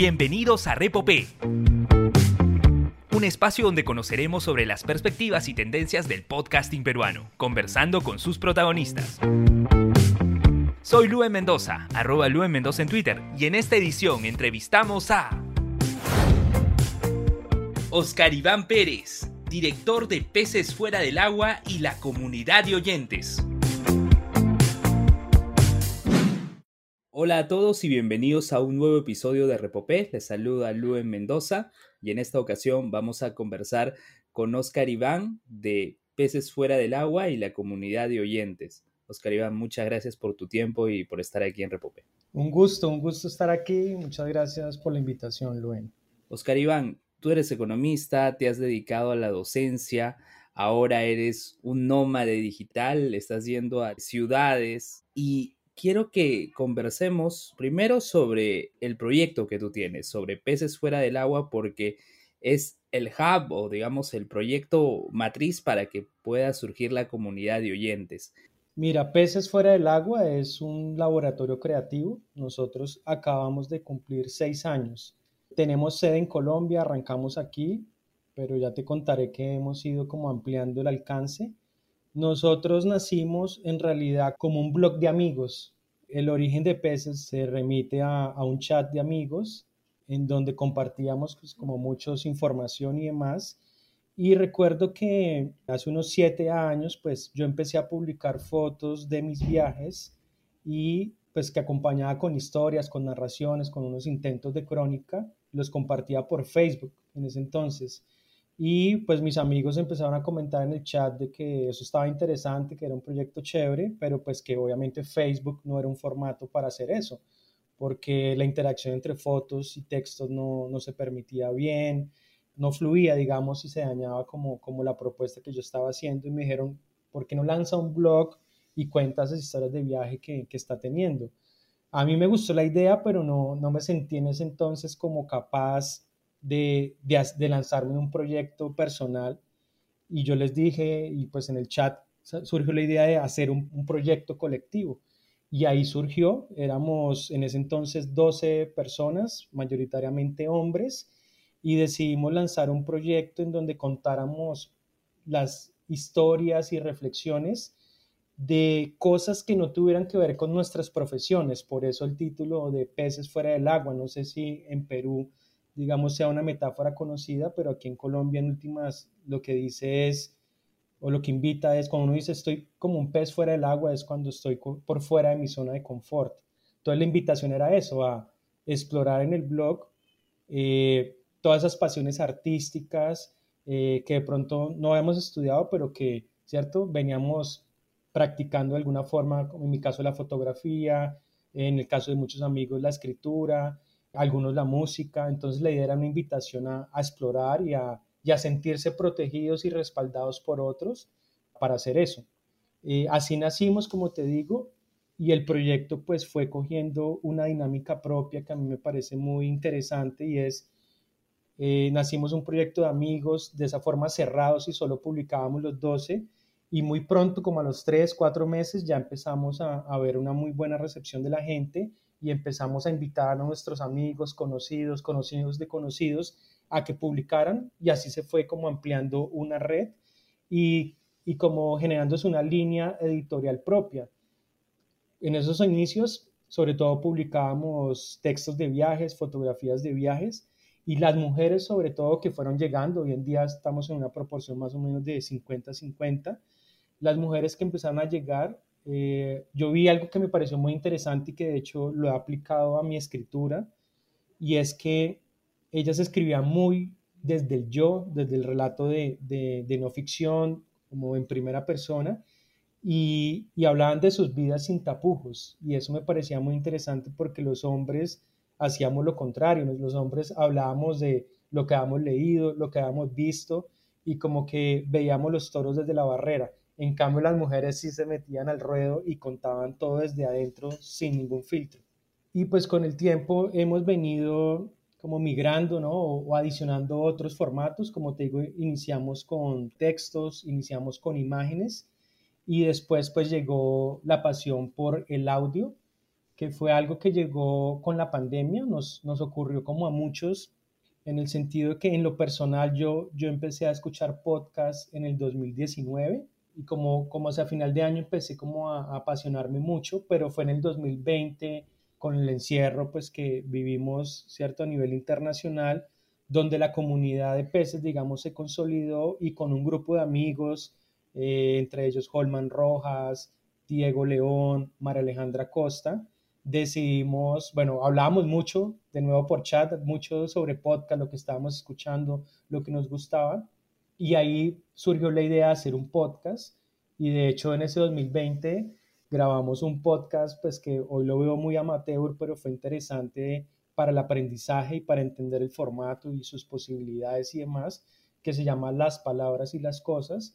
Bienvenidos a Repopé, un espacio donde conoceremos sobre las perspectivas y tendencias del podcasting peruano, conversando con sus protagonistas. Soy Luen Mendoza, arroba Luen Mendoza en Twitter, y en esta edición entrevistamos a Oscar Iván Pérez, director de Peces Fuera del Agua y la comunidad de oyentes. Hola a todos y bienvenidos a un nuevo episodio de Repopé. Les saluda Luen Mendoza y en esta ocasión vamos a conversar con Oscar Iván de Peces Fuera del Agua y la comunidad de oyentes. Oscar Iván, muchas gracias por tu tiempo y por estar aquí en Repopé. Un gusto, un gusto estar aquí. Muchas gracias por la invitación, Luen. Oscar Iván, tú eres economista, te has dedicado a la docencia, ahora eres un nómade digital, estás yendo a ciudades y quiero que conversemos primero sobre el proyecto que tú tienes, sobre peces fuera del agua, porque es el hub o digamos el proyecto matriz para que pueda surgir la comunidad de oyentes. Mira, Peces Fuera del Agua es un laboratorio creativo. Nosotros acabamos de cumplir seis años. Tenemos sede en Colombia, arrancamos aquí, pero ya te contaré que hemos ido como ampliando el alcance nosotros nacimos en realidad como un blog de amigos. El origen de Peces se remite a, un chat de amigos en donde compartíamos pues, como muchos información y demás. Y recuerdo que hace unos siete años, pues yo empecé a publicar fotos de mis viajes y pues que acompañaba con historias, con narraciones, con unos intentos de crónica, los compartía por Facebook en ese entonces. Y pues mis amigos empezaron a comentar en el chat de que eso estaba interesante, que era un proyecto chévere, pero pues que obviamente Facebook no era un formato para hacer eso, porque la interacción entre fotos y textos no, no se permitía bien, no fluía, digamos, y se dañaba como, como la propuesta que yo estaba haciendo. Y me dijeron, ¿por qué no lanza un blog y cuenta esas historias de viaje que, que está teniendo? A mí me gustó la idea, pero no, no me sentí en ese entonces como capaz de, de, lanzarme un proyecto personal y yo les dije, y pues en el chat surgió la idea de hacer un, un, proyecto colectivo. Y ahí surgió, éramos en ese entonces 12 personas, mayoritariamente hombres, y decidimos lanzar un proyecto en donde contáramos las historias y reflexiones de cosas que no tuvieran que ver con nuestras profesiones. Por eso el título de Peces fuera del agua. No sé si en Perú digamos, sea una metáfora conocida, pero aquí en Colombia en últimas lo que dice es, o lo que invita es, cuando uno dice estoy como un pez fuera del agua, es cuando estoy por fuera de mi zona de confort. Entonces la invitación era eso, a explorar en el blog eh, todas esas pasiones artísticas eh, que de pronto no habíamos estudiado, pero que, ¿cierto? Veníamos practicando de alguna forma, como en mi caso la fotografía, en el caso de muchos amigos la escritura, algunos la música, entonces la idea una invitación a, explorar y a, sentirse protegidos y respaldados por otros para hacer eso. Eh, así nacimos, como te digo, y el proyecto pues fue cogiendo una dinámica propia que a mí me parece muy interesante y es, eh, nacimos un proyecto de amigos de esa forma cerrados y solo publicábamos los 12 y muy pronto, como a los 3, 4 meses, ya empezamos a ver una muy buena recepción de la gente y empezamos a invitar a nuestros amigos, conocidos, conocidos de conocidos a que publicaran y así se fue como ampliando una red y, y como generándose una línea editorial propia. En esos inicios, sobre todo publicábamos textos de viajes, fotografías de viajes y las mujeres sobre todo que fueron llegando, hoy en día estamos en una proporción más o menos de 50-50, las mujeres que empezaron a llegar eh, yo vi algo que me pareció muy interesante y que de hecho lo he aplicado a mi escritura, y es que ellas escribían muy desde el yo, desde el relato de, de, no ficción, como en primera persona, y, y, hablaban de sus vidas sin tapujos, y eso me parecía muy interesante porque los hombres hacíamos lo contrario, los hombres hablábamos de lo que habíamos leído, lo que habíamos visto, y como que veíamos los toros desde la barrera. En cambio, las mujeres sí se metían al ruedo y contaban todo desde adentro sin ningún filtro. Y pues con el tiempo hemos venido como migrando, ¿no? O, adicionando otros formatos. Como te digo, iniciamos con textos, iniciamos con imágenes y después pues llegó la pasión por el audio, que fue algo que llegó con la pandemia, nos, nos ocurrió como a muchos, en el sentido de que en lo personal yo, yo empecé a escuchar podcasts en el 2019 y como, como hacia final de año empecé como a, a apasionarme mucho, pero fue en el 2020 con el encierro pues que vivimos, ¿cierto? A nivel internacional, donde la comunidad de peces, digamos, se consolidó y con un grupo de amigos, eh, entre ellos Holman Rojas, Diego León, María Alejandra Costa, decidimos, bueno, hablábamos mucho, de nuevo por chat, mucho sobre podcast, lo que estábamos escuchando, lo que nos gustaba, y ahí surgió la idea de hacer un podcast, y de hecho en ese 2020 grabamos un podcast, pues que hoy lo veo muy amateur, pero fue interesante para el aprendizaje y para entender el formato y sus posibilidades y demás, que se llama Las Palabras y las Cosas,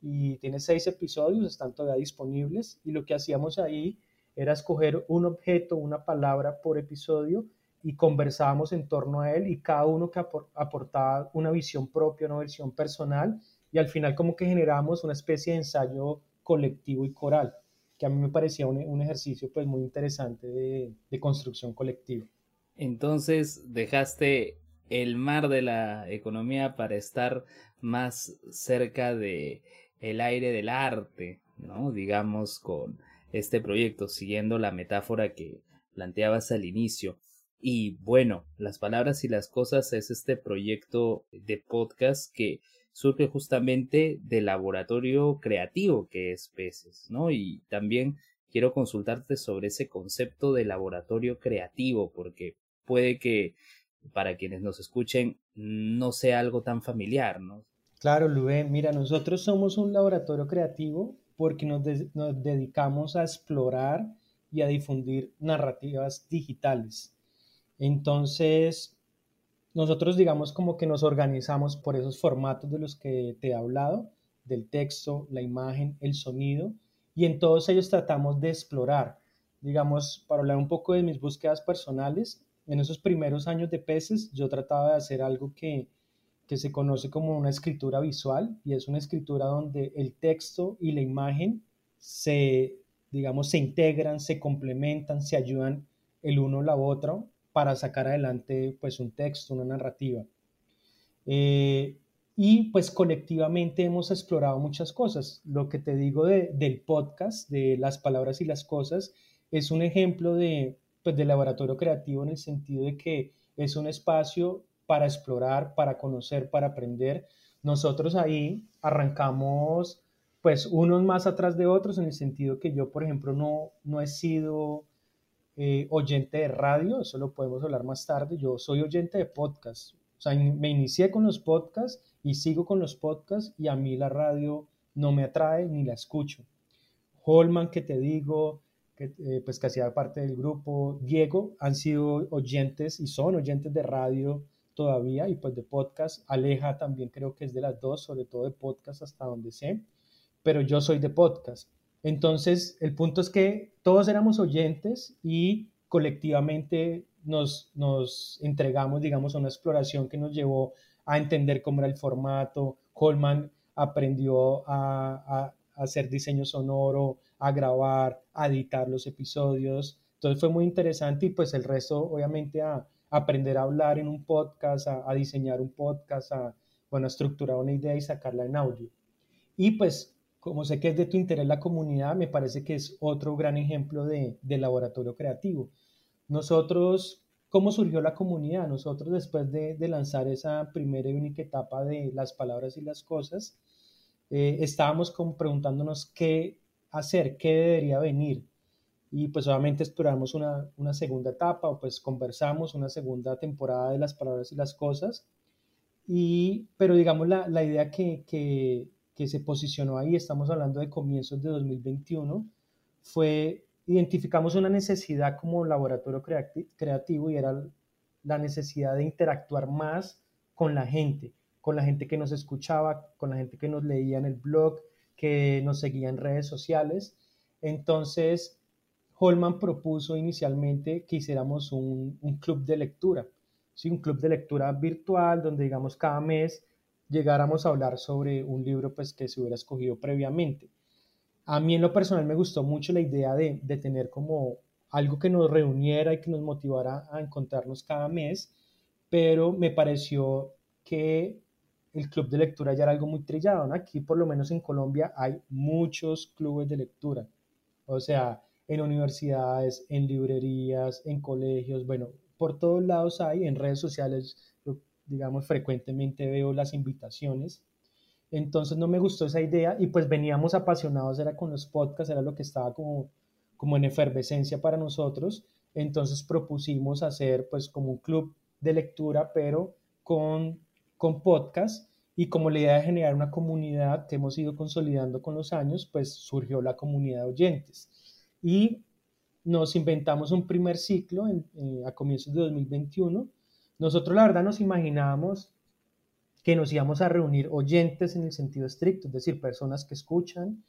y tiene seis episodios, están todavía disponibles, y lo que hacíamos ahí era escoger un objeto, una palabra por episodio, y conversábamos en torno a él, y cada uno que aportaba una visión propia, una versión personal, y al final como que generamos una especie de ensayo colectivo y coral que a mí me parecía un, un ejercicio pues muy interesante de, de construcción colectiva. Entonces dejaste el mar de la economía para estar más cerca de el aire del arte, ¿no? Digamos con este proyecto, siguiendo la metáfora que planteabas al inicio. Y bueno, las palabras y las cosas es este proyecto de podcast que surge justamente del laboratorio creativo que es Peces, ¿no? Y también quiero consultarte sobre ese concepto de laboratorio creativo, porque puede que para quienes nos escuchen no sea algo tan familiar, ¿no? Claro, Lué, mira, nosotros somos un laboratorio creativo porque nos, nos dedicamos a explorar y a difundir narrativas digitales. Entonces, nosotros digamos como que nos organizamos por esos formatos de los que te he hablado, del texto, la imagen, el sonido, y en todos ellos tratamos de explorar. Digamos, para hablar un poco de mis búsquedas personales, en esos primeros años de peces yo trataba de hacer algo que, que se conoce como una escritura visual, y es una escritura donde el texto y la imagen se, digamos, se integran, se complementan, se ayudan el uno a la otra para sacar adelante pues un texto, una narrativa. Eh, y pues colectivamente hemos explorado muchas cosas. Lo que te digo del podcast, de las palabras y las cosas, es un ejemplo de, pues, de laboratorio creativo en el sentido de que es un espacio para explorar, para conocer, para aprender. Nosotros ahí arrancamos pues unos más atrás de otros en el sentido que yo, por ejemplo, no, no he sido eh, oyente de radio, eso lo podemos hablar más tarde. Yo soy oyente de podcast. O sea, me inicié con los podcasts y sigo con los podcasts y a mí la radio no me atrae ni la escucho. Holman, que te digo, que, eh, pues que hacía parte del grupo, Diego, han sido oyentes y son oyentes de radio todavía y pues de podcast. Aleja también creo que es de las dos, sobre todo de podcast hasta donde sé, pero yo soy de podcast. Entonces, el punto es que todos éramos oyentes y colectivamente nos, nos entregamos, digamos, a una exploración que nos llevó a entender cómo era el formato. Coleman aprendió a, a, hacer diseño sonoro, a grabar, a editar los episodios. Entonces fue muy interesante y pues el resto, obviamente, a, aprender a hablar en un podcast, a, a, diseñar un podcast, a, bueno, a estructurar una idea y sacarla en audio. Y pues como sé que es de tu interés la comunidad, me parece que es otro gran ejemplo de, laboratorio creativo. Nosotros, ¿cómo surgió la comunidad? Nosotros después de, lanzar esa primera y única etapa de las palabras y las cosas, eh, estábamos preguntándonos qué hacer, qué debería venir. Y pues obviamente exploramos una, una segunda etapa o pues conversamos una segunda temporada de las palabras y las cosas. Y, pero digamos la, la idea que que se posicionó ahí, estamos hablando de comienzos de 2021, fue, identificamos una necesidad como laboratorio creativo y era la necesidad de interactuar más con la gente, con la gente que nos escuchaba, con la gente que nos leía en el blog, que nos seguía en redes sociales. Entonces, Holman propuso inicialmente que hiciéramos un, un club de lectura, ¿sí? un club de lectura virtual donde, digamos, cada mes llegáramos a hablar sobre un libro pues, que se hubiera escogido previamente. A mí en lo personal me gustó mucho la idea de, de tener como algo que nos reuniera y que nos motivara a encontrarnos cada mes, pero me pareció que el club de lectura ya era algo muy trillado. Aquí, por lo menos en Colombia, hay muchos clubes de lectura. O sea, en universidades, en librerías, en colegios, bueno, por todos lados hay, en redes sociales, digamos, frecuentemente veo las invitaciones. Entonces no me gustó esa idea y pues veníamos apasionados, era con los podcasts, era lo que estaba como, como en efervescencia para nosotros. Entonces propusimos hacer pues como un club de lectura, pero con, con podcast y como la idea de generar una comunidad que hemos ido consolidando con los años, pues surgió la comunidad de oyentes y nos inventamos un primer ciclo eh, a comienzos de 2021. Nosotros la verdad nos imaginábamos que nos íbamos a reunir oyentes en el sentido estricto, es decir, personas que escuchan,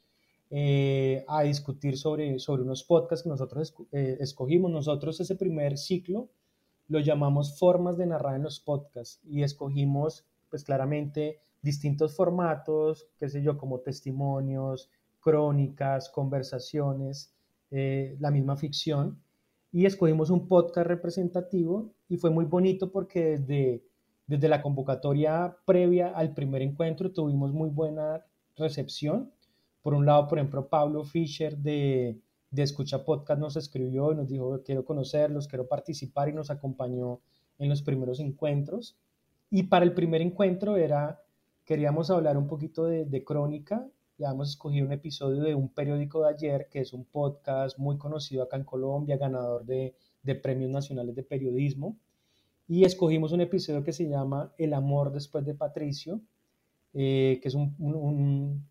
eh, a discutir sobre, sobre unos podcasts que nosotros eh, escogimos. Nosotros ese primer ciclo lo llamamos formas de narrar en los podcasts y escogimos pues claramente distintos formatos, qué sé yo, como testimonios, crónicas, conversaciones, eh, la misma ficción, y escogimos un podcast representativo y fue muy bonito porque desde, desde la convocatoria previa al primer encuentro tuvimos muy buena recepción. Por un lado, por ejemplo, Pablo Fischer de, de Escucha Podcast nos escribió y nos dijo, quiero conocerlos, quiero participar y nos acompañó en los primeros encuentros. Y para el primer encuentro era, queríamos hablar un poquito de, de crónica ya hemos escogido un episodio de un periódico de ayer, que es un podcast muy conocido acá en Colombia, ganador de, premios nacionales de periodismo. Y escogimos un episodio que se llama El amor después de Patricio, eh, que es un,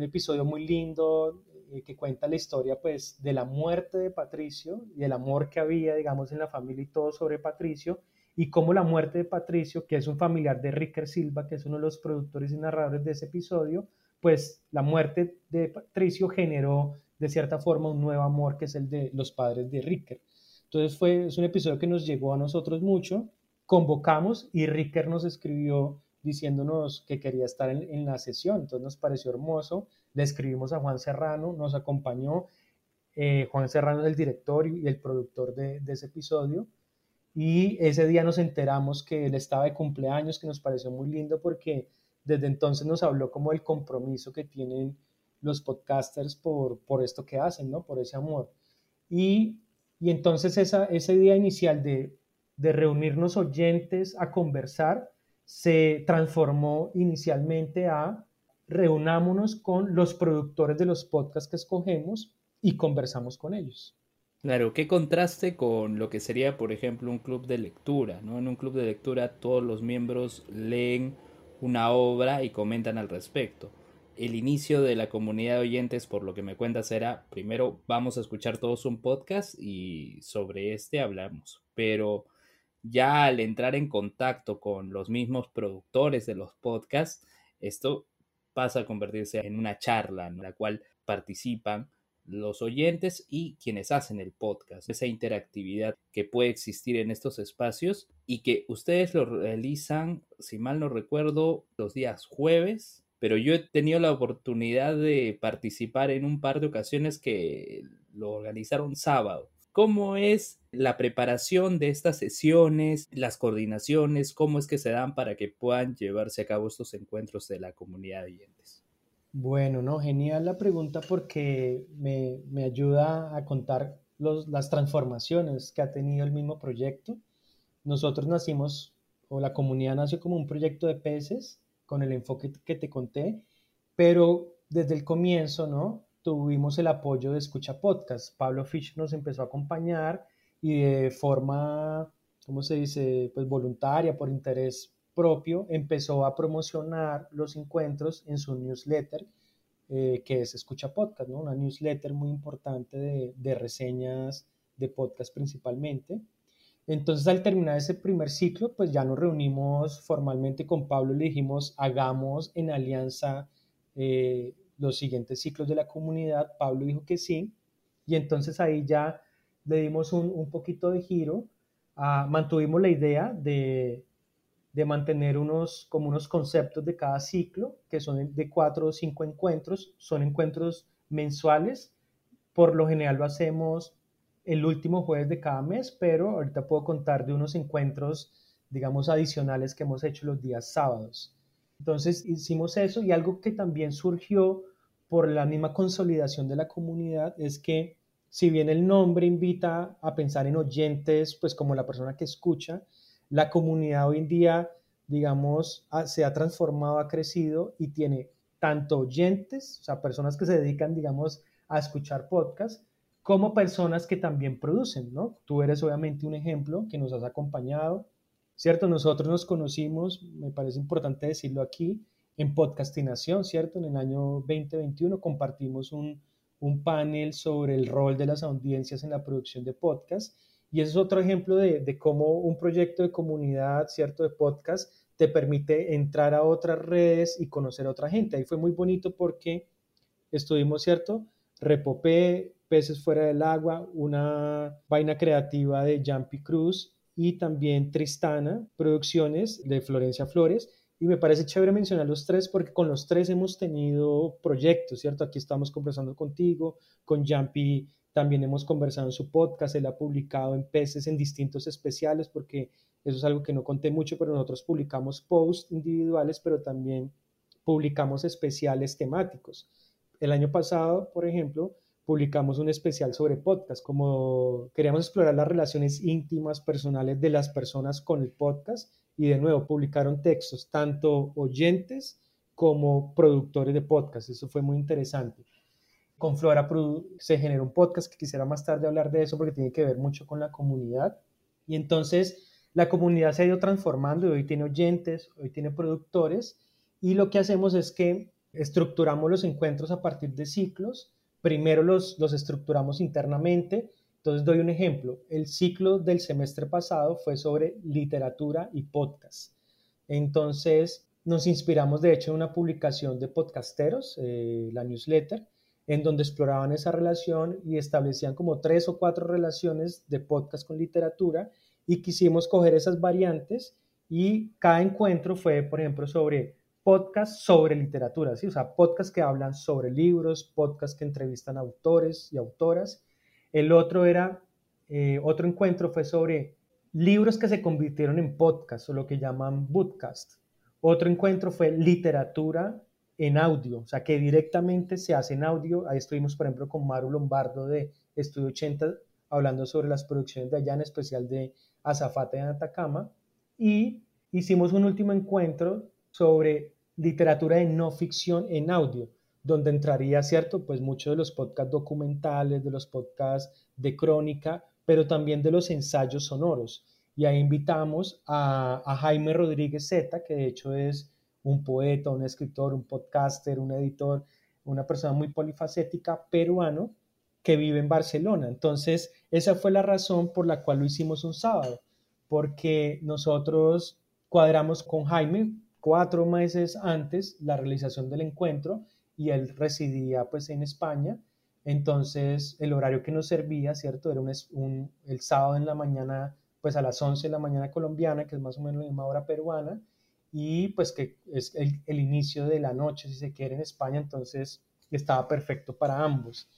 episodio muy lindo eh, que cuenta la historia pues de la muerte de Patricio y el amor que había, digamos, en la familia y todo sobre Patricio y cómo la muerte de Patricio, que es un familiar de Ricker Silva, que es uno de los productores y narradores de ese episodio, pues la muerte de Patricio generó de cierta forma un nuevo amor que es el de los padres de Ricker. Entonces fue, es un episodio que nos llegó a nosotros mucho, convocamos y Ricker nos escribió diciéndonos que quería estar en, la sesión, entonces nos pareció hermoso, le escribimos a Juan Serrano, nos acompañó, eh, Juan Serrano es el director y, el productor de, de ese episodio, y ese día nos enteramos que él estaba de cumpleaños, que nos pareció muy lindo porque desde entonces nos habló como el compromiso que tienen los podcasters por, por esto que hacen, ¿no? Por ese amor. Y, y entonces esa, ese día inicial de, de reunirnos oyentes a conversar se transformó inicialmente a reunámonos con los productores de los podcasts que escogemos y conversamos con ellos. Claro, qué contraste con lo que sería, por ejemplo, un club de lectura, ¿no? En un club de lectura todos los miembros leen una obra y comentan al respecto. El inicio de la comunidad de oyentes, por lo que me cuentas, era primero vamos a escuchar todos un podcast y sobre este hablamos. Pero ya al entrar en contacto con los mismos productores de los podcasts, esto pasa a convertirse en una charla en la cual participan los oyentes y quienes hacen el podcast, esa interactividad que puede existir en estos espacios y que ustedes lo realizan, si mal no recuerdo, los días jueves, pero yo he tenido la oportunidad de participar en un par de ocasiones que lo organizaron sábado. ¿Cómo es la preparación de estas sesiones, las coordinaciones, cómo es que se dan para que puedan llevarse a cabo estos encuentros de la comunidad de oyentes? Bueno, no, genial la pregunta porque me, me ayuda a contar los, las transformaciones que ha tenido el mismo proyecto. Nosotros nacimos, o la comunidad nació como un proyecto de peces, con el enfoque que te conté, pero desde el comienzo, ¿no? Tuvimos el apoyo de Escucha Podcast. Pablo Fish nos empezó a acompañar y de forma, ¿cómo se dice? Pues voluntaria, por interés propio, empezó a promocionar los encuentros en su newsletter, eh, que es Escucha Podcast, ¿no? una newsletter muy importante de, de reseñas de podcast principalmente. Entonces, al terminar ese primer ciclo, pues ya nos reunimos formalmente con Pablo y le dijimos, hagamos en alianza eh, los siguientes ciclos de la comunidad. Pablo dijo que sí, y entonces ahí ya le dimos un, un poquito de giro, ah, mantuvimos la idea de, de mantener unos, como unos conceptos de cada ciclo, que son de cuatro o cinco encuentros, son encuentros mensuales, por lo general lo hacemos el último jueves de cada mes, pero ahorita puedo contar de unos encuentros, digamos, adicionales que hemos hecho los días sábados. Entonces hicimos eso y algo que también surgió por la misma consolidación de la comunidad es que si bien el nombre invita a pensar en oyentes, pues como la persona que escucha, la comunidad hoy en día, digamos, se ha transformado, ha crecido y tiene tanto oyentes, o sea, personas que se dedican, digamos, a escuchar podcasts, como personas que también producen, ¿no? Tú eres obviamente un ejemplo que nos has acompañado, ¿cierto? Nosotros nos conocimos, me parece importante decirlo aquí, en Podcastinación, ¿cierto? En el año 2021 compartimos un, un panel sobre el rol de las audiencias en la producción de podcast. Y ese es otro ejemplo de, de, cómo un proyecto de comunidad, ¿cierto? De podcast te permite entrar a otras redes y conocer a otra gente. Ahí fue muy bonito porque estuvimos, ¿cierto? Repopé, Peces Fuera del Agua, una vaina creativa de Jumpy Cruz y también Tristana Producciones de Florencia Flores. Y me parece chévere mencionar los tres porque con los tres hemos tenido proyectos, ¿cierto? Aquí estamos conversando contigo, con Jumpy también hemos conversado en su podcast, él ha publicado en Peces en distintos especiales porque eso es algo que no conté mucho, pero nosotros publicamos posts individuales, pero también publicamos especiales temáticos. El año pasado, por ejemplo, publicamos un especial sobre podcast, como queríamos explorar las relaciones íntimas, personales de las personas con el podcast y de nuevo publicaron textos, tanto oyentes como productores de podcast. Eso fue muy interesante. Con Flora se generó un podcast que quisiera más tarde hablar de eso porque tiene que ver mucho con la comunidad. Y entonces la comunidad se ha ido transformando y hoy tiene oyentes, hoy tiene productores y lo que hacemos es que estructuramos los encuentros a partir de ciclos. Primero los, los estructuramos internamente. Entonces doy un ejemplo. El ciclo del semestre pasado fue sobre literatura y podcast. Entonces nos inspiramos de hecho en una publicación de podcasteros, eh, la newsletter, en donde exploraban esa relación y establecían como tres o cuatro relaciones de podcast con literatura y quisimos coger esas variantes y cada encuentro fue, por ejemplo, sobre podcast sobre literatura, ¿sí? o sea, podcast que hablan sobre libros, podcast que entrevistan autores y autoras. El otro era, eh, otro encuentro fue sobre libros que se convirtieron en podcast o lo que llaman bootcast. Otro encuentro fue literatura en audio, o sea, que directamente se hace en audio. Ahí estuvimos, por ejemplo, con Maru Lombardo de Estudio 80 hablando sobre las producciones de allá, en especial de Azafate en Atacama, y hicimos un último encuentro sobre literatura de no ficción en audio, donde entraría, ¿cierto? Pues muchos de los podcasts documentales, de los podcasts de crónica, pero también de los ensayos sonoros. Y ahí invitamos a, a Jaime Rodríguez Zeta, que de hecho es un poeta, un escritor, un podcaster, un editor, una persona muy polifacética peruano, que vive en Barcelona. Entonces, esa fue la razón por la cual lo hicimos un sábado, porque nosotros cuadramos con Jaime cuatro meses antes la realización del encuentro y él residía pues en España. Entonces, el horario que nos servía, ¿cierto? Era un, el sábado en la mañana, pues a las 11 de la mañana colombiana, que es más o menos la misma hora peruana, y pues que es el, el inicio de la noche, si se quiere, en España, entonces estaba perfecto para ambos.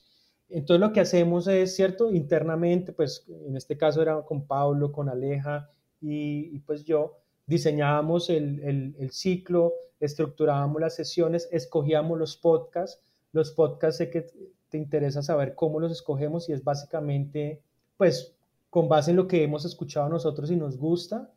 Entonces lo que hacemos es, ¿cierto? Internamente, pues en este caso era con Pablo, con Aleja y, pues yo, diseñábamos el, el, ciclo, estructurábamos las sesiones, escogíamos los podcasts. Los podcasts sé que te interesa saber cómo los escogemos y es básicamente, pues, con base en lo que hemos escuchado nosotros y nos gusta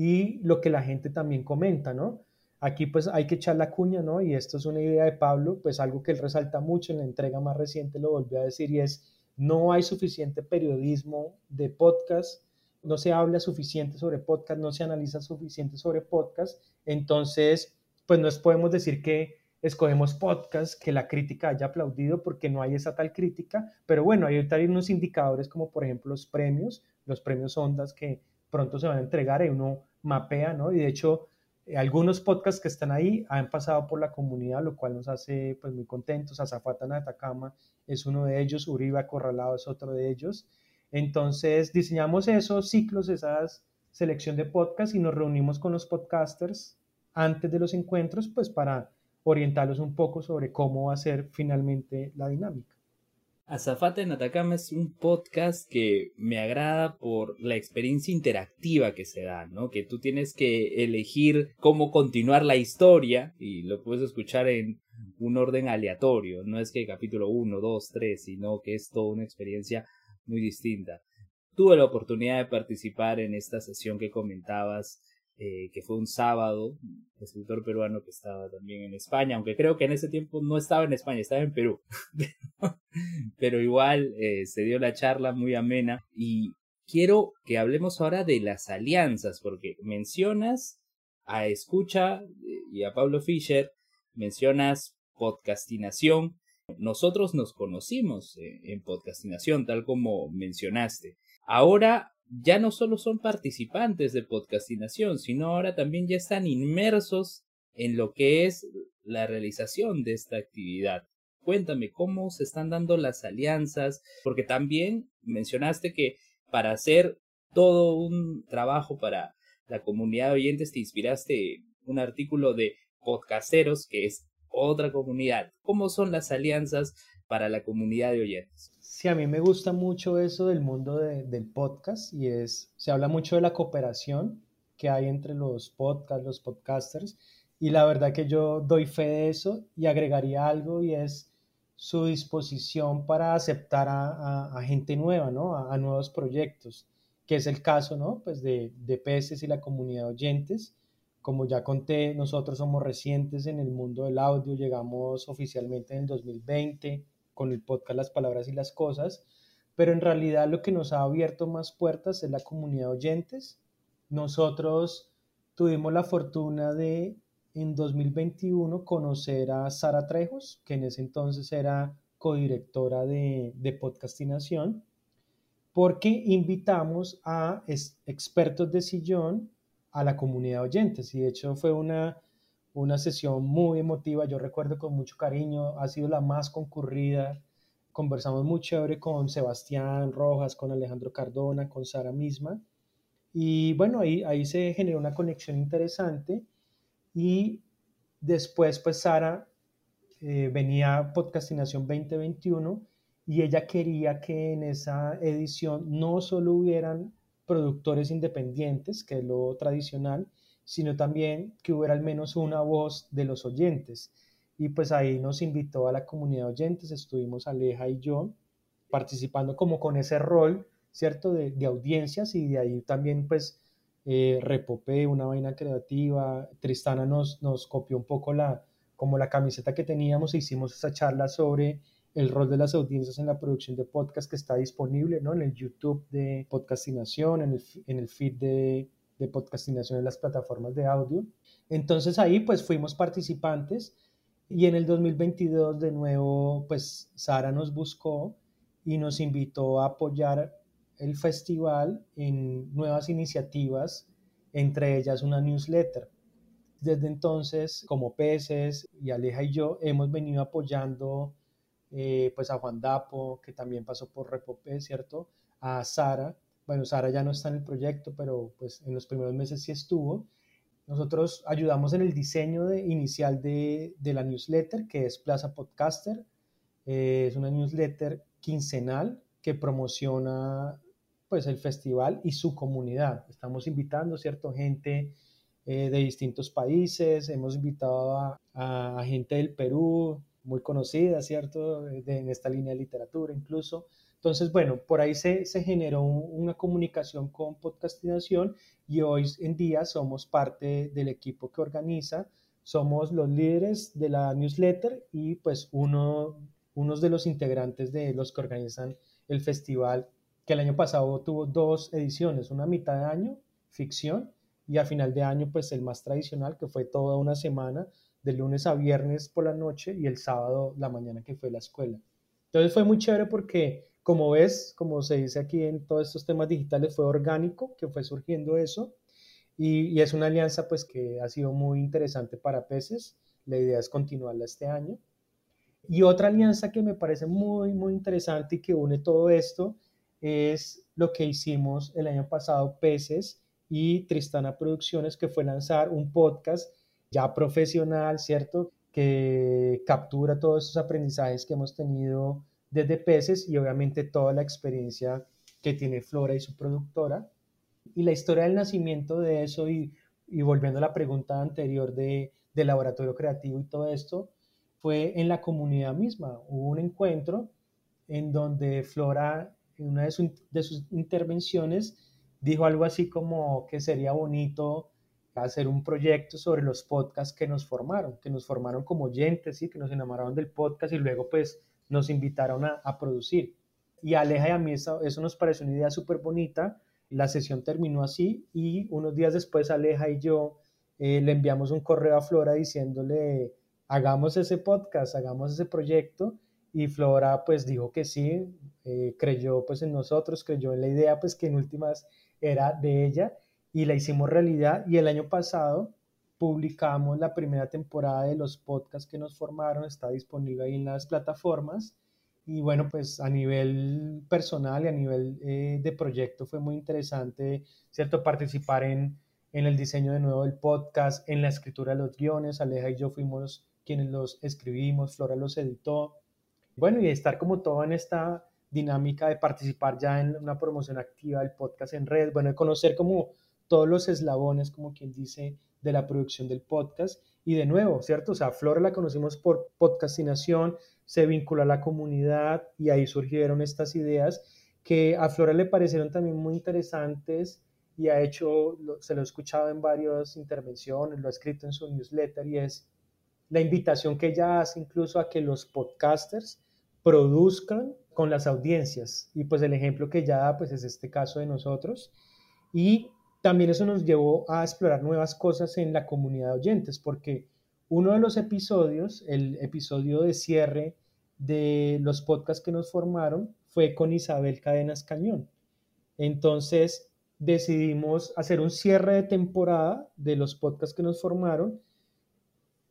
y lo que la gente también comenta, ¿no? Aquí pues hay que echar la cuña, ¿no? Y esto es una idea de Pablo, pues algo que él resalta mucho en la entrega más reciente, lo volvió a decir, y es, no hay suficiente periodismo de podcast, no se habla suficiente sobre podcast, no se analiza suficiente sobre podcast, entonces, pues no podemos decir que escogemos podcast que la crítica haya aplaudido porque no hay esa tal crítica, pero bueno, hay unos indicadores como por ejemplo los premios, los premios Ondas que pronto se van a entregar y uno mapea, ¿no? Y de hecho, algunos podcasts que están ahí han pasado por la comunidad, lo cual nos hace pues muy contentos. Azafata de Atacama es uno de ellos, Uribe Acorralado es otro de ellos. Entonces diseñamos esos ciclos, esa selección de podcasts y nos reunimos con los podcasters antes de los encuentros pues para orientarlos un poco sobre cómo va a ser finalmente la dinámica. Azafata en Atacama es un podcast que me agrada por la experiencia interactiva que se da, ¿no? Que tú tienes que elegir cómo continuar la historia y lo puedes escuchar en un orden aleatorio. No es que capítulo 1, 2, 3, sino que es toda una experiencia muy distinta. Tuve la oportunidad de participar en esta sesión que comentabas eh, que fue un sábado, escritor peruano que estaba también en España, aunque creo que en ese tiempo no estaba en España, estaba en Perú. Pero igual eh, se dio la charla muy amena y quiero que hablemos ahora de las alianzas, porque mencionas a Escucha eh, y a Pablo Fischer, mencionas podcastinación. Nosotros nos conocimos en podcastinación, tal como mencionaste. Ahora ya no solo son participantes de podcastinación, sino ahora también ya están inmersos en lo que es la realización de esta actividad. Cuéntame cómo se están dando las alianzas, porque también mencionaste que para hacer todo un trabajo para la comunidad de oyentes te inspiraste un artículo de podcasteros, que es otra comunidad. ¿Cómo son las alianzas para la comunidad de oyentes? Sí, a mí me gusta mucho eso del mundo del podcast y es, se habla mucho de la cooperación que hay entre los podcasts, los podcasters y la verdad que yo doy fe de eso y agregaría algo y es su disposición para aceptar a, gente nueva, ¿no? A, nuevos proyectos, que es el caso, ¿no? Pues de, de Peces y la comunidad de oyentes. Como ya conté, nosotros somos recientes en el mundo del audio, llegamos oficialmente en el 2020 con el podcast Las Palabras y las Cosas, pero en realidad lo que nos ha abierto más puertas es la comunidad de oyentes. Nosotros tuvimos la fortuna de en 2021 conocer a Sara Trejos, que en ese entonces era codirectora de, de Podcastinación, porque invitamos a expertos de sillón a la comunidad de oyentes y de hecho fue una una sesión muy emotiva, yo recuerdo con mucho cariño, ha sido la más concurrida, conversamos muy chévere con Sebastián Rojas, con Alejandro Cardona, con Sara misma, y bueno, ahí, ahí se generó una conexión interesante. Y después pues Sara eh, venía Podcastinación 2021 y ella quería que en esa edición no solo hubieran productores independientes, que es lo tradicional, sino también que hubiera al menos una voz de los oyentes. Y pues ahí nos invitó a la comunidad de oyentes, estuvimos Aleja y yo participando como con ese rol, ¿cierto? De, audiencias y de ahí también pues eh, Repopé, una vaina creativa, Tristana nos, nos copió un poco la, como la camiseta que teníamos e hicimos esa charla sobre el rol de las audiencias en la producción de podcast que está disponible ¿no? en el YouTube de Podcastinación, en el, en el feed de de podcastinación en las plataformas de audio. Entonces ahí pues fuimos participantes y en el 2022 de nuevo pues Sara nos buscó y nos invitó a apoyar el festival en nuevas iniciativas, entre ellas una newsletter. Desde entonces, como Peces y Aleja y yo, hemos venido apoyando eh, pues a Juan Dapo, que también pasó por Repopé, ¿cierto? A Sara, bueno, Sara ya no está en el proyecto, pero pues en los primeros meses sí estuvo. Nosotros ayudamos en el diseño inicial de, de, la newsletter, que es Plaza Podcaster. Eh, es una newsletter quincenal que promociona pues el festival y su comunidad. Estamos invitando, ¿cierto? Gente eh, de distintos países, hemos invitado a, a, gente del Perú, muy conocida, ¿cierto? De, en esta línea de literatura incluso. Entonces, bueno, por ahí se, generó una comunicación con Podcastinación y hoy en día somos parte del equipo que organiza, somos los líderes de la newsletter y pues uno, unos de los integrantes de los que organizan el festival, que el año pasado tuvo dos ediciones, una mitad de año, ficción, y a final de año pues el más tradicional, que fue toda una semana, de lunes a viernes por la noche y el sábado la mañana que fue la escuela. Entonces fue muy chévere porque como ves, como se dice aquí en todos estos temas digitales, fue orgánico que fue surgiendo eso y, es una alianza pues que ha sido muy interesante para peces. La idea es continuarla este año. Y otra alianza que me parece muy, muy interesante y que une todo esto es lo que hicimos el año pasado, Peces y Tristana Producciones, que fue lanzar un podcast ya profesional, ¿cierto? Que captura todos esos aprendizajes que hemos tenido desde peces y obviamente toda la experiencia que tiene Flora y su productora. Y la historia del nacimiento de eso y, volviendo a la pregunta anterior de, de laboratorio creativo y todo esto, fue en la comunidad misma. Hubo un encuentro en donde Flora, en una de, sus intervenciones, dijo algo así como que sería bonito hacer un proyecto sobre los podcasts que nos formaron, que nos formaron como oyentes, y que nos enamoraron del podcast y luego pues nos invitaron a, producir. Y a Aleja y a mí eso, nos pareció una idea súper bonita. La sesión terminó así y unos días después Aleja y yo eh, le enviamos un correo a Flora diciéndole, hagamos ese podcast, hagamos ese proyecto. Y Flora pues dijo que sí, eh, creyó pues en nosotros, creyó en la idea pues que en últimas era de ella y la hicimos realidad. Y el año pasado publicamos la primera temporada de los podcasts que nos formaron, está disponible ahí en las plataformas. Y bueno, pues a nivel personal y a nivel eh, de proyecto fue muy interesante, ¿cierto? Participar en, en el diseño de nuevo del podcast, en la escritura de los guiones. Aleja y yo fuimos quienes los escribimos, Flora los editó. Bueno, y estar como todo en esta dinámica de participar ya en una promoción activa del podcast en red, bueno, de conocer como todos los eslabones, como quien dice, de la producción del podcast. Y de nuevo, ¿cierto? O sea, Flora la conocimos por podcastinación, se vinculó a la comunidad y ahí surgieron estas ideas que a Flora le parecieron también muy interesantes y ha hecho, se lo he escuchado en varias intervenciones, lo ha escrito en su newsletter y es la invitación que ella hace incluso a que los podcasters produzcan con las audiencias. Y pues el ejemplo que ella da pues es este caso de nosotros. Y también eso nos llevó a explorar nuevas cosas en la comunidad de oyentes, porque uno de los episodios, el episodio de cierre de los podcasts que nos formaron, fue con Isabel Cadenas Cañón. Entonces decidimos hacer un cierre de temporada de los podcasts que nos formaron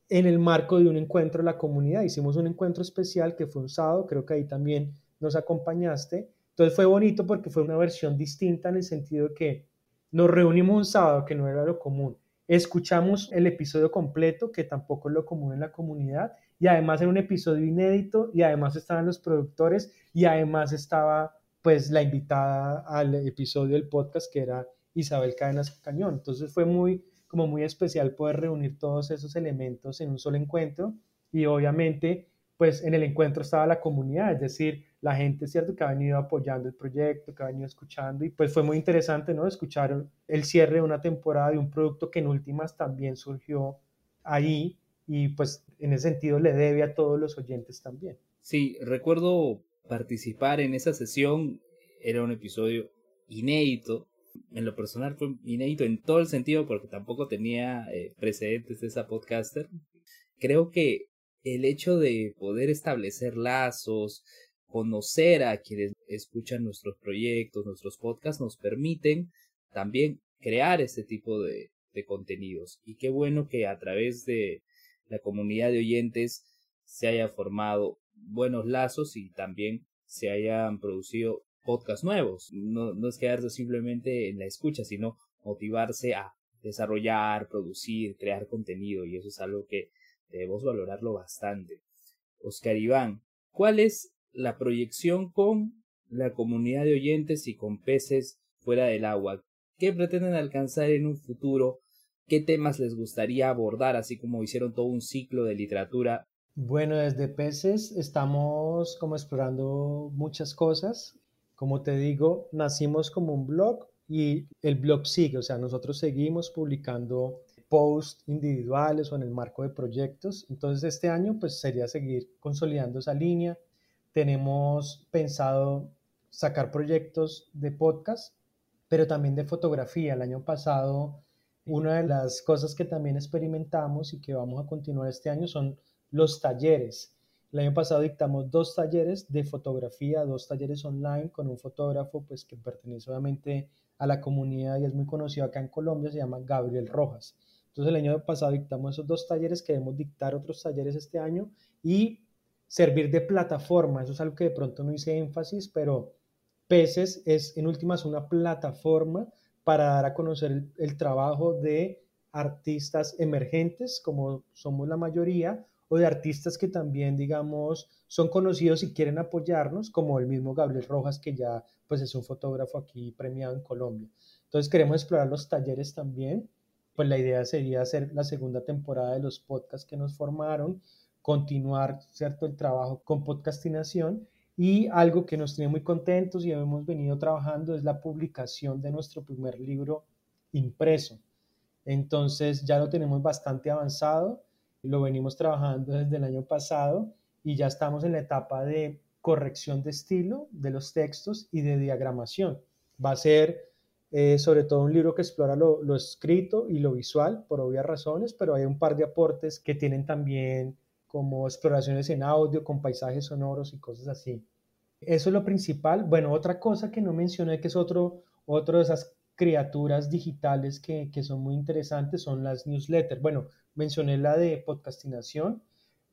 en el marco de un encuentro de la comunidad. Hicimos un encuentro especial que fue un sábado, creo que ahí también nos acompañaste. Entonces fue bonito porque fue una versión distinta en el sentido de que nos reunimos un sábado, que no era lo común. Escuchamos el episodio completo, que tampoco es lo común en la comunidad, y además era un episodio inédito, y además estaban los productores, y además estaba pues la invitada al episodio del podcast, que era Isabel Cadenas Cañón. Entonces fue muy, como muy especial poder reunir todos esos elementos en un solo encuentro, y obviamente pues en el encuentro estaba la comunidad, es decir, la gente, ¿cierto?, que ha venido apoyando el proyecto, que ha venido escuchando y pues fue muy interesante, ¿no?, escuchar el cierre de una temporada de un producto que en últimas también surgió ahí y pues en ese sentido le debe a todos los oyentes también. Sí, recuerdo participar en esa sesión, era un episodio inédito, en lo personal fue inédito en todo el sentido porque tampoco tenía eh, precedentes de esa podcaster. Creo que el hecho de poder establecer lazos, conocer a quienes escuchan nuestros proyectos, nuestros podcasts, nos permiten también crear este tipo de, contenidos. Y qué bueno que a través de la comunidad de oyentes se haya formado buenos lazos y también se hayan producido podcasts nuevos. No, no es quedarse simplemente en la escucha, sino motivarse a desarrollar, producir, crear contenido y eso es algo que debemos valorarlo bastante. Oscar Iván, ¿cuál es la proyección con la comunidad de oyentes y con peces fuera del agua. ¿Qué pretenden alcanzar en un futuro? ¿Qué temas les gustaría abordar, así como hicieron todo un ciclo de literatura? Bueno, desde peces estamos como explorando muchas cosas. Como te digo, nacimos como un blog y el blog sigue, o sea, nosotros seguimos publicando posts individuales o en el marco de proyectos. Entonces, este año pues sería seguir consolidando esa línea, tenemos pensado sacar proyectos de podcast, pero también de fotografía. El año pasado, una de las cosas que también experimentamos y que vamos a continuar este año son los talleres. El año pasado dictamos dos talleres de fotografía, dos talleres online con un fotógrafo pues que pertenece obviamente a la comunidad y es muy conocido acá en Colombia, se llama Gabriel Rojas. Entonces el año pasado dictamos esos dos talleres, queremos dictar otros talleres este año y servir de plataforma. Eso es algo que de pronto no hice énfasis, pero Peces es en últimas una plataforma para dar a conocer el, trabajo de artistas emergentes, como somos la mayoría, o de artistas que también, digamos, son conocidos y quieren apoyarnos, como el mismo Gabriel Rojas, que ya pues es un fotógrafo aquí premiado en Colombia. Entonces queremos explorar los talleres también. Pues la idea sería hacer la segunda temporada de los podcasts que nos formaron, continuar, ¿cierto?, el trabajo con podcastinación y algo que nos tiene muy contentos y hemos venido trabajando es la publicación de nuestro primer libro impreso. Entonces ya lo tenemos bastante avanzado lo venimos trabajando desde el año pasado y ya estamos en la etapa de corrección de estilo de los textos y de diagramación. Va a ser eh, sobre todo un libro que explora lo, lo, escrito y lo visual por obvias razones, pero hay un par de aportes que tienen también como exploraciones en audio con paisajes sonoros y cosas así. Eso es lo principal. Bueno, otra cosa que no mencioné que es otro, otro de esas criaturas digitales que, que son muy interesantes son las newsletters. Bueno, mencioné la de podcastinación.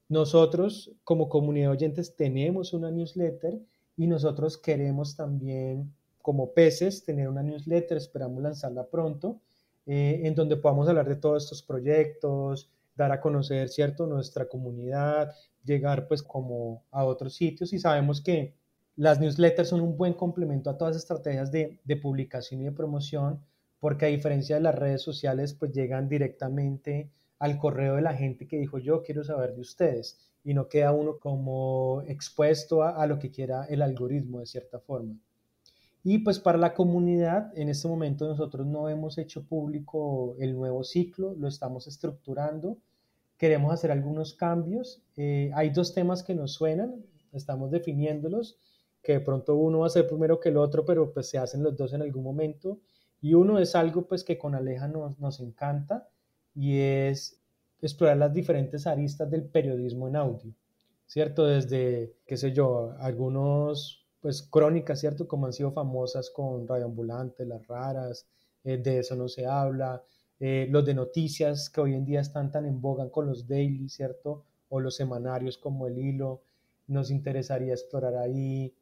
Nosotros como comunidad de oyentes tenemos una newsletter y nosotros queremos también como peces tener una newsletter, esperamos lanzarla pronto, eh, en donde podamos hablar de todos estos proyectos, dar a conocer, ¿cierto?, nuestra comunidad, llegar pues como a otros sitios y sabemos que las newsletters son un buen complemento a todas las estrategias de, de publicación y de promoción, porque a diferencia de las redes sociales, pues llegan directamente al correo de la gente que dijo yo quiero saber de ustedes y no queda uno como expuesto a, lo que quiera el algoritmo de cierta forma. Y pues para la comunidad, en este momento nosotros no hemos hecho público el nuevo ciclo, lo estamos estructurando, queremos hacer algunos cambios. Eh, hay dos temas que nos suenan, estamos definiéndolos, que de pronto uno va a ser primero que el otro, pero pues se hacen los dos en algún momento. Y uno es algo pues que con Aleja nos, nos encanta, y es explorar las diferentes aristas del periodismo en audio, ¿cierto? Desde, qué sé yo, algunos, pues crónicas, ¿cierto? Como han sido famosas con Radio Ambulante, Las Raras, eh, de eso no se habla, eh, los de noticias que hoy en día están tan en boga con los daily, ¿cierto? O los semanarios como El Hilo, nos interesaría explorar ahí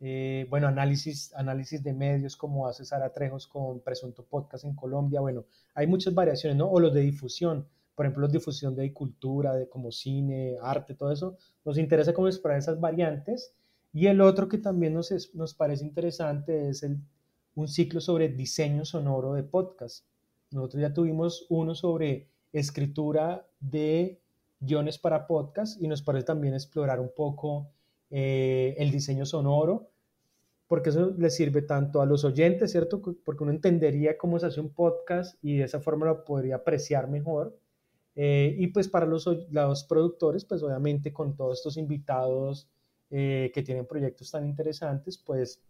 eh, bueno, análisis, análisis de medios como hace Sara Trejos con Presunto Podcast en Colombia, bueno, hay muchas variaciones, ¿no? O los de difusión, por ejemplo, los difusión de cultura, de como cine, arte, todo eso, nos interesa cómo explorar esas variantes. Y el otro que también nos, nos parece interesante es el, un ciclo sobre diseño sonoro de podcast. Nosotros ya tuvimos uno sobre escritura de guiones para podcast y nos parece también explorar un poco eh, el diseño sonoro, porque eso le sirve tanto a los oyentes, ¿cierto? Porque uno entendería cómo se hace un podcast y de esa forma lo podría apreciar mejor. Eh, y pues para los, los, productores, pues obviamente con todos estos invitados eh, que tienen proyectos tan interesantes, pues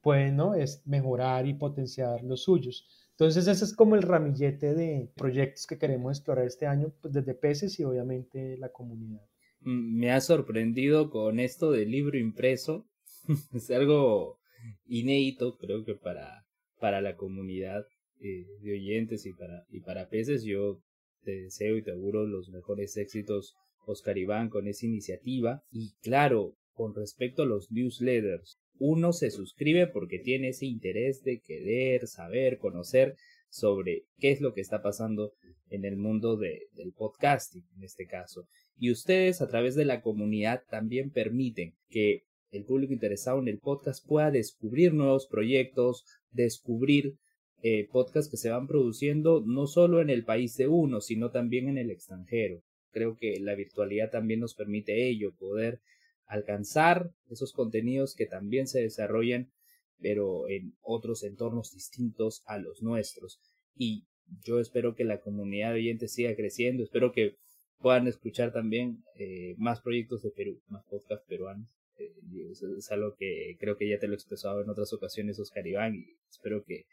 pueden ¿no? es mejorar y potenciar los suyos. Entonces ese es como el ramillete de proyectos que queremos explorar este año pues, desde peces y obviamente la comunidad. Mm, me ha sorprendido con esto del libro impreso. es algo inédito, creo que para, para la comunidad eh, de oyentes y para, y para peces. Yo te deseo y te auguro los mejores éxitos, Oscar Iván, con esa iniciativa. Y claro, con respecto a los newsletters, uno se suscribe porque tiene ese interés de querer, saber, conocer sobre qué es lo que está pasando en el mundo de, del podcasting, en este caso. Y ustedes a través de la comunidad también permiten que el público interesado en el podcast pueda descubrir nuevos proyectos, descubrir eh, podcasts que se van produciendo no solo en el país de uno, sino también en el extranjero. Creo que la virtualidad también nos permite ello, poder alcanzar esos contenidos que también se desarrollan, pero en otros entornos distintos a los nuestros. Y yo espero que la comunidad de oyentes siga creciendo, espero que puedan escuchar también eh, más proyectos de Perú, más podcasts peruanos. Eh, es, algo que creo que ya te lo he expresado en otras ocasiones, Oscar Iván, y espero que,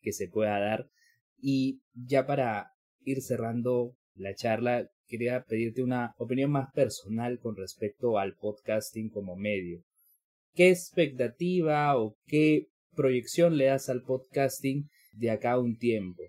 que se pueda dar. Y ya para ir cerrando la charla, quería pedirte una opinión más personal con respecto al podcasting como medio. ¿Qué expectativa o qué proyección le das al podcasting de acá a un tiempo?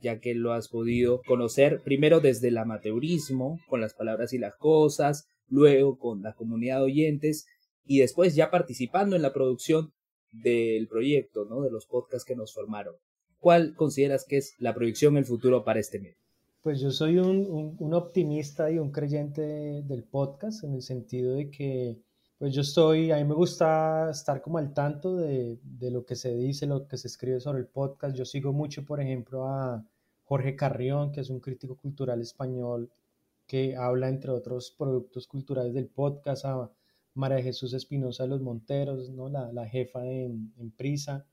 ya que lo has podido conocer primero desde el amateurismo, con las palabras y las cosas, luego con la comunidad de oyentes y después ya participando en la producción del proyecto, ¿no? de los podcasts que nos formaron. ¿Cuál consideras que es la proyección el futuro para este medio? Pues yo soy un, un, optimista y un creyente del podcast en el sentido de que pues yo estoy, a mí me gusta estar como al tanto de, de, lo que se dice, lo que se escribe sobre el podcast. Yo sigo mucho, por ejemplo, a Jorge Carrión, que es un crítico cultural español que habla, entre otros productos culturales del podcast, a María Jesús Espinosa de los Monteros, ¿no? la, la jefa en, en Prisa.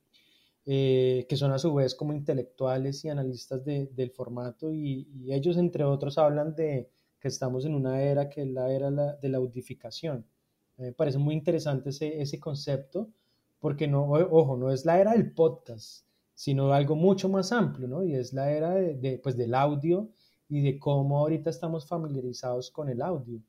Eh, que son a su vez como intelectuales y analistas del formato y, ellos entre otros hablan de que estamos en una era que es la era de la audificación. Me parece muy interesante ese, ese concepto porque no, ojo, no es la era del podcast, sino algo mucho más amplio, ¿no? Y es la era de, pues, del audio y de cómo ahorita estamos familiarizados con el audio,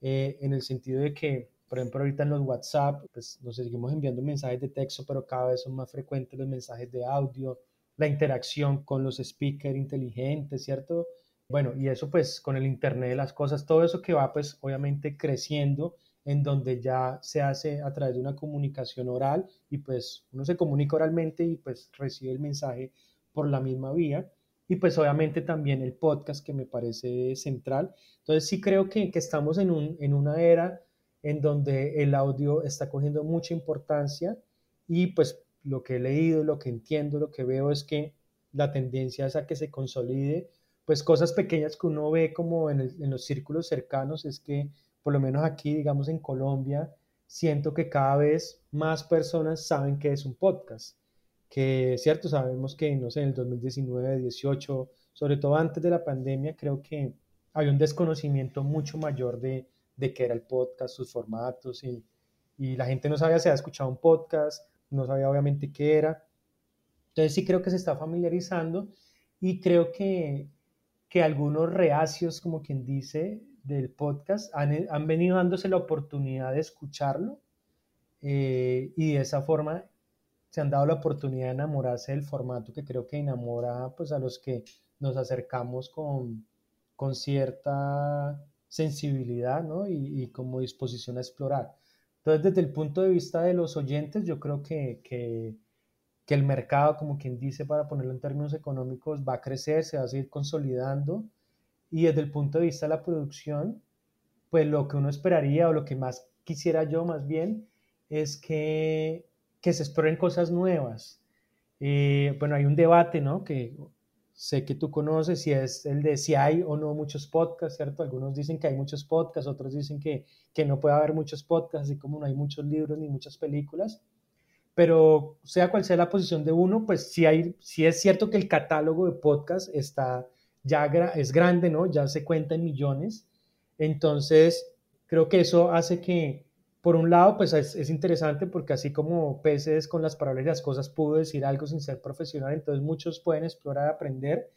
eh, en el sentido de que por ejemplo, ahorita en los WhatsApp, pues nos seguimos enviando mensajes de texto, pero cada vez son más frecuentes los mensajes de audio, la interacción con los speakers inteligentes, ¿cierto? Bueno, y eso pues con el Internet de las cosas, todo eso que va pues obviamente creciendo en donde ya se hace a través de una comunicación oral y pues uno se comunica oralmente y pues recibe el mensaje por la misma vía y pues obviamente también el podcast que me parece central. Entonces sí creo que, que estamos en, un, en una era en donde el audio está cogiendo mucha importancia y pues lo que he leído, lo que entiendo, lo que veo es que la tendencia es a que se consolide, pues cosas pequeñas que uno ve como en, los círculos cercanos. Es que por lo menos aquí, digamos en Colombia, siento que cada vez más personas saben que es un podcast, que cierto, sabemos que, no sé, en el 2019, 18, sobre todo antes de la pandemia, creo que había un desconocimiento mucho mayor de, de qué era el podcast, sus formatos y, y la gente no sabía si había escuchado un podcast, no sabía obviamente qué era. Entonces sí creo que se está familiarizando y creo que, que algunos reacios, como quien dice, del podcast han, han venido dándose la oportunidad de escucharlo eh, y de esa forma se han dado la oportunidad de enamorarse del formato que creo que enamora pues a los que nos acercamos con, con cierta sensibilidad ¿no? y, como disposición a explorar. Entonces, desde el punto de vista de los oyentes, yo creo que, que, el mercado, como quien dice, para ponerlo en términos económicos, va a crecer, se va a seguir consolidando. Y desde el punto de vista de la producción, pues lo que uno esperaría o lo que más quisiera yo más bien es que, que se exploren cosas nuevas. Eh, bueno, hay un debate, ¿no? Que sé que tú conoces y es el de si hay o no muchos podcasts, ¿cierto? Algunos dicen que hay muchos podcasts, otros dicen que, que no puede haber muchos podcasts, así como no hay muchos libros ni muchas películas. Pero sea cual sea la posición de uno, pues sí, hay, sí es cierto que el catálogo de podcasts está ya es grande, ¿no? Ya se cuenta en millones. Entonces, creo que eso hace que, por un lado, pues es, interesante porque así como peces con las palabras y las cosas pudo decir algo sin ser profesional, entonces muchos pueden explorar, aprender,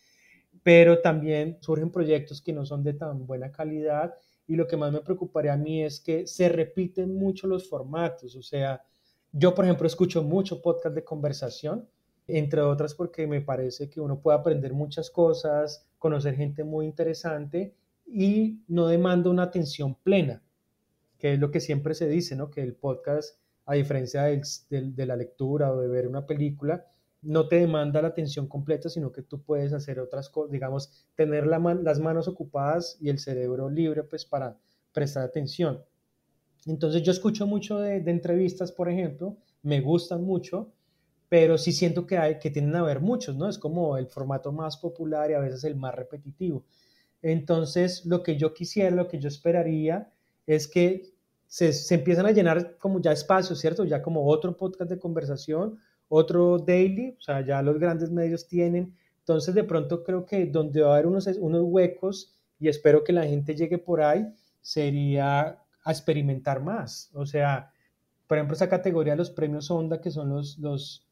pero también surgen proyectos que no son de tan buena calidad y lo que más me preocuparía a mí es que se repiten mucho los formatos, o sea, yo por ejemplo escucho mucho podcast de conversación, entre otras porque me parece que uno puede aprender muchas cosas, conocer gente muy interesante y no demanda una atención plena que es lo que siempre se dice, ¿no? Que el podcast, a diferencia de la lectura o de ver una película, no te demanda la atención completa, sino que tú puedes hacer otras cosas, digamos, tener las manos ocupadas y el cerebro libre, pues, para prestar atención. Entonces yo escucho mucho de, entrevistas, por ejemplo, me gustan mucho, pero sí siento que, hay, que tienen a ver muchos, ¿no? Es como el formato más popular y a veces el más repetitivo. Entonces, lo que yo quisiera, lo que yo esperaría es que se, se, empiezan a llenar como ya espacios, ¿cierto? Ya como otro podcast de conversación, otro daily, o sea, ya los grandes medios tienen. Entonces, de pronto creo que donde va a haber unos, unos huecos y espero que la gente llegue por ahí, sería a experimentar más. O sea, por ejemplo, esa categoría de los premios Onda, que son los, los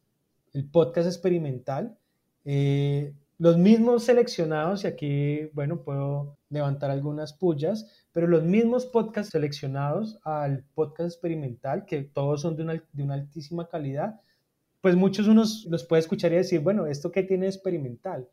el podcast experimental, eh, los mismos seleccionados, y aquí, bueno, puedo levantar algunas pullas, pero los mismos podcasts seleccionados al podcast experimental, que todos son de una, de una altísima calidad, pues muchos unos los puede escuchar y decir, bueno, ¿esto qué tiene experimental?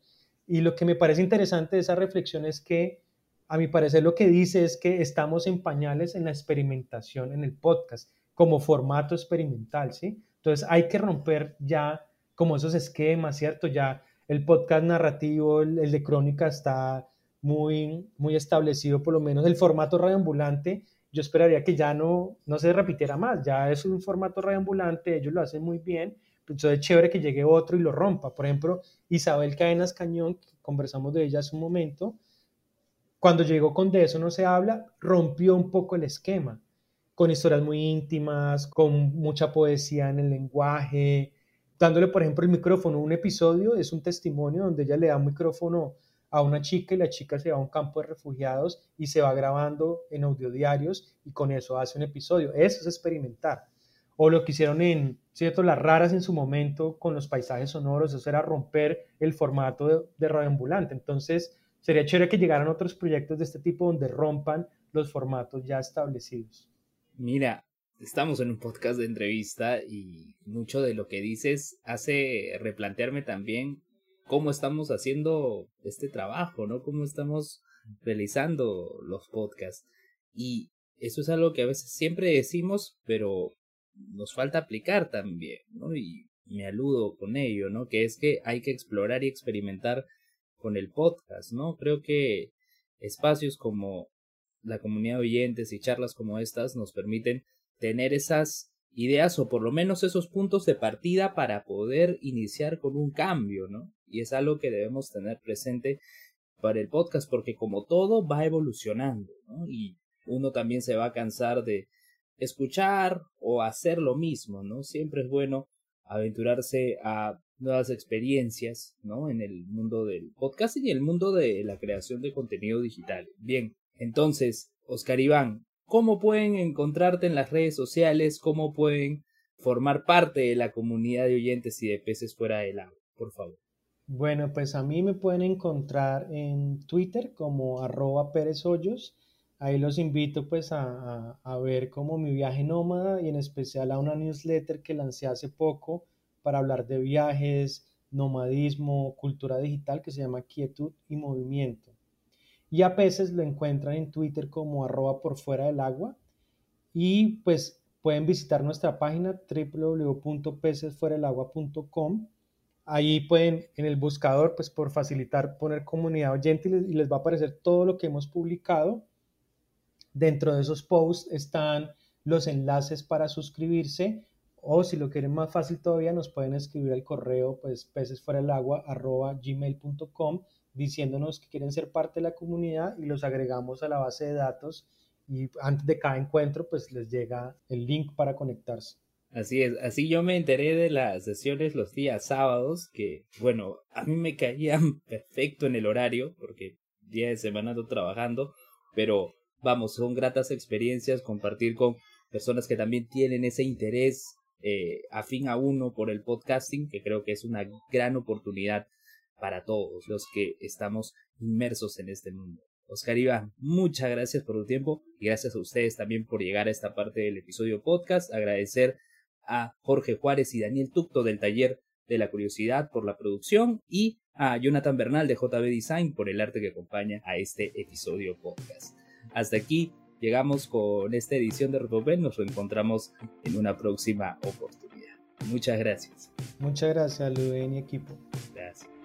Y lo que me parece interesante de esa reflexión es que, a mi parecer, lo que dice es que estamos en pañales en la experimentación en el podcast, como formato experimental, ¿sí? Entonces hay que romper ya como esos esquemas, ¿cierto? Ya el podcast narrativo, el, de crónica está muy, muy establecido, por lo menos el formato radioambulante, yo esperaría que ya no, no se repitiera más, ya es un formato radioambulante, ellos lo hacen muy bien, entonces es chévere que llegue otro y lo rompa. Por ejemplo, Isabel Cadenas Cañón, conversamos de ella hace un momento, cuando llegó con De eso no se habla, rompió un poco el esquema, con historias muy íntimas, con mucha poesía en el lenguaje, dándole, por ejemplo, el micrófono. Un episodio es un testimonio donde ella le da un micrófono a una chica y la chica se va a un campo de refugiados y se va grabando en audiodiarios y con eso hace un episodio. Eso es experimentar. O lo que hicieron en, ¿cierto? Las raras en su momento con los paisajes sonoros, eso era romper el formato de, de radioambulante. Entonces, sería chévere que llegaran otros proyectos de este tipo donde rompan los formatos ya establecidos. Mira, estamos en un podcast de entrevista y mucho de lo que dices hace replantearme también cómo estamos haciendo este trabajo, ¿no? Cómo estamos realizando los podcasts. Y eso es algo que a veces siempre decimos, pero nos falta aplicar también, ¿no? Y me aludo con ello, ¿no? Que es que hay que explorar y experimentar con el podcast, ¿no? Creo que espacios como la comunidad de oyentes y charlas como estas nos permiten tener esas ideas o por lo menos esos puntos de partida para poder iniciar con un cambio, ¿no? Y es algo que debemos tener presente para el podcast porque como todo va evolucionando, ¿no? Y uno también se va a cansar de escuchar o hacer lo mismo, ¿no? Siempre es bueno aventurarse a nuevas experiencias, ¿no? En el mundo del podcast y en el mundo de la creación de contenido digital. Bien, entonces, Oscar Iván, ¿cómo pueden encontrarte en las redes sociales? ¿Cómo pueden formar parte de la comunidad de oyentes y de peces fuera del agua? Por favor. Bueno, pues a mí me pueden encontrar en Twitter como arroba Pérez Hoyos. Ahí los invito pues a, a, ver como mi viaje nómada y en especial a una newsletter que lancé hace poco para hablar de viajes, nomadismo, cultura digital que se llama Quietud y Movimiento. Y a peces lo encuentran en Twitter como arroba por fuera del agua. Y pues pueden visitar nuestra página www.pecesfueradelagua.com Ahí pueden en el buscador, pues por facilitar, poner comunidad oyente y les, va a aparecer todo lo que hemos publicado. Dentro de esos posts están los enlaces para suscribirse o si lo quieren más fácil todavía nos pueden escribir al correo pues diciéndonos que quieren ser parte de la comunidad y los agregamos a la base de datos y antes de cada encuentro pues les llega el link para conectarse. Así es, así yo me enteré de las sesiones los días sábados, que bueno, a mí me caían perfecto en el horario, porque día de semana ando trabajando, pero vamos, son gratas experiencias compartir con personas que también tienen ese interés eh, afín a uno por el podcasting, que creo que es una gran oportunidad para todos los que estamos inmersos en este mundo. Oscar Iván, muchas gracias por tu tiempo y gracias a ustedes también por llegar a esta parte del episodio podcast. Agradecer a Jorge Juárez y Daniel Tucto del taller de la curiosidad por la producción y a Jonathan Bernal de JB Design por el arte que acompaña a este episodio podcast. Hasta aquí llegamos con esta edición de Repopel, nos encontramos en una próxima oportunidad. Muchas gracias. Muchas gracias, Luen y equipo. Gracias.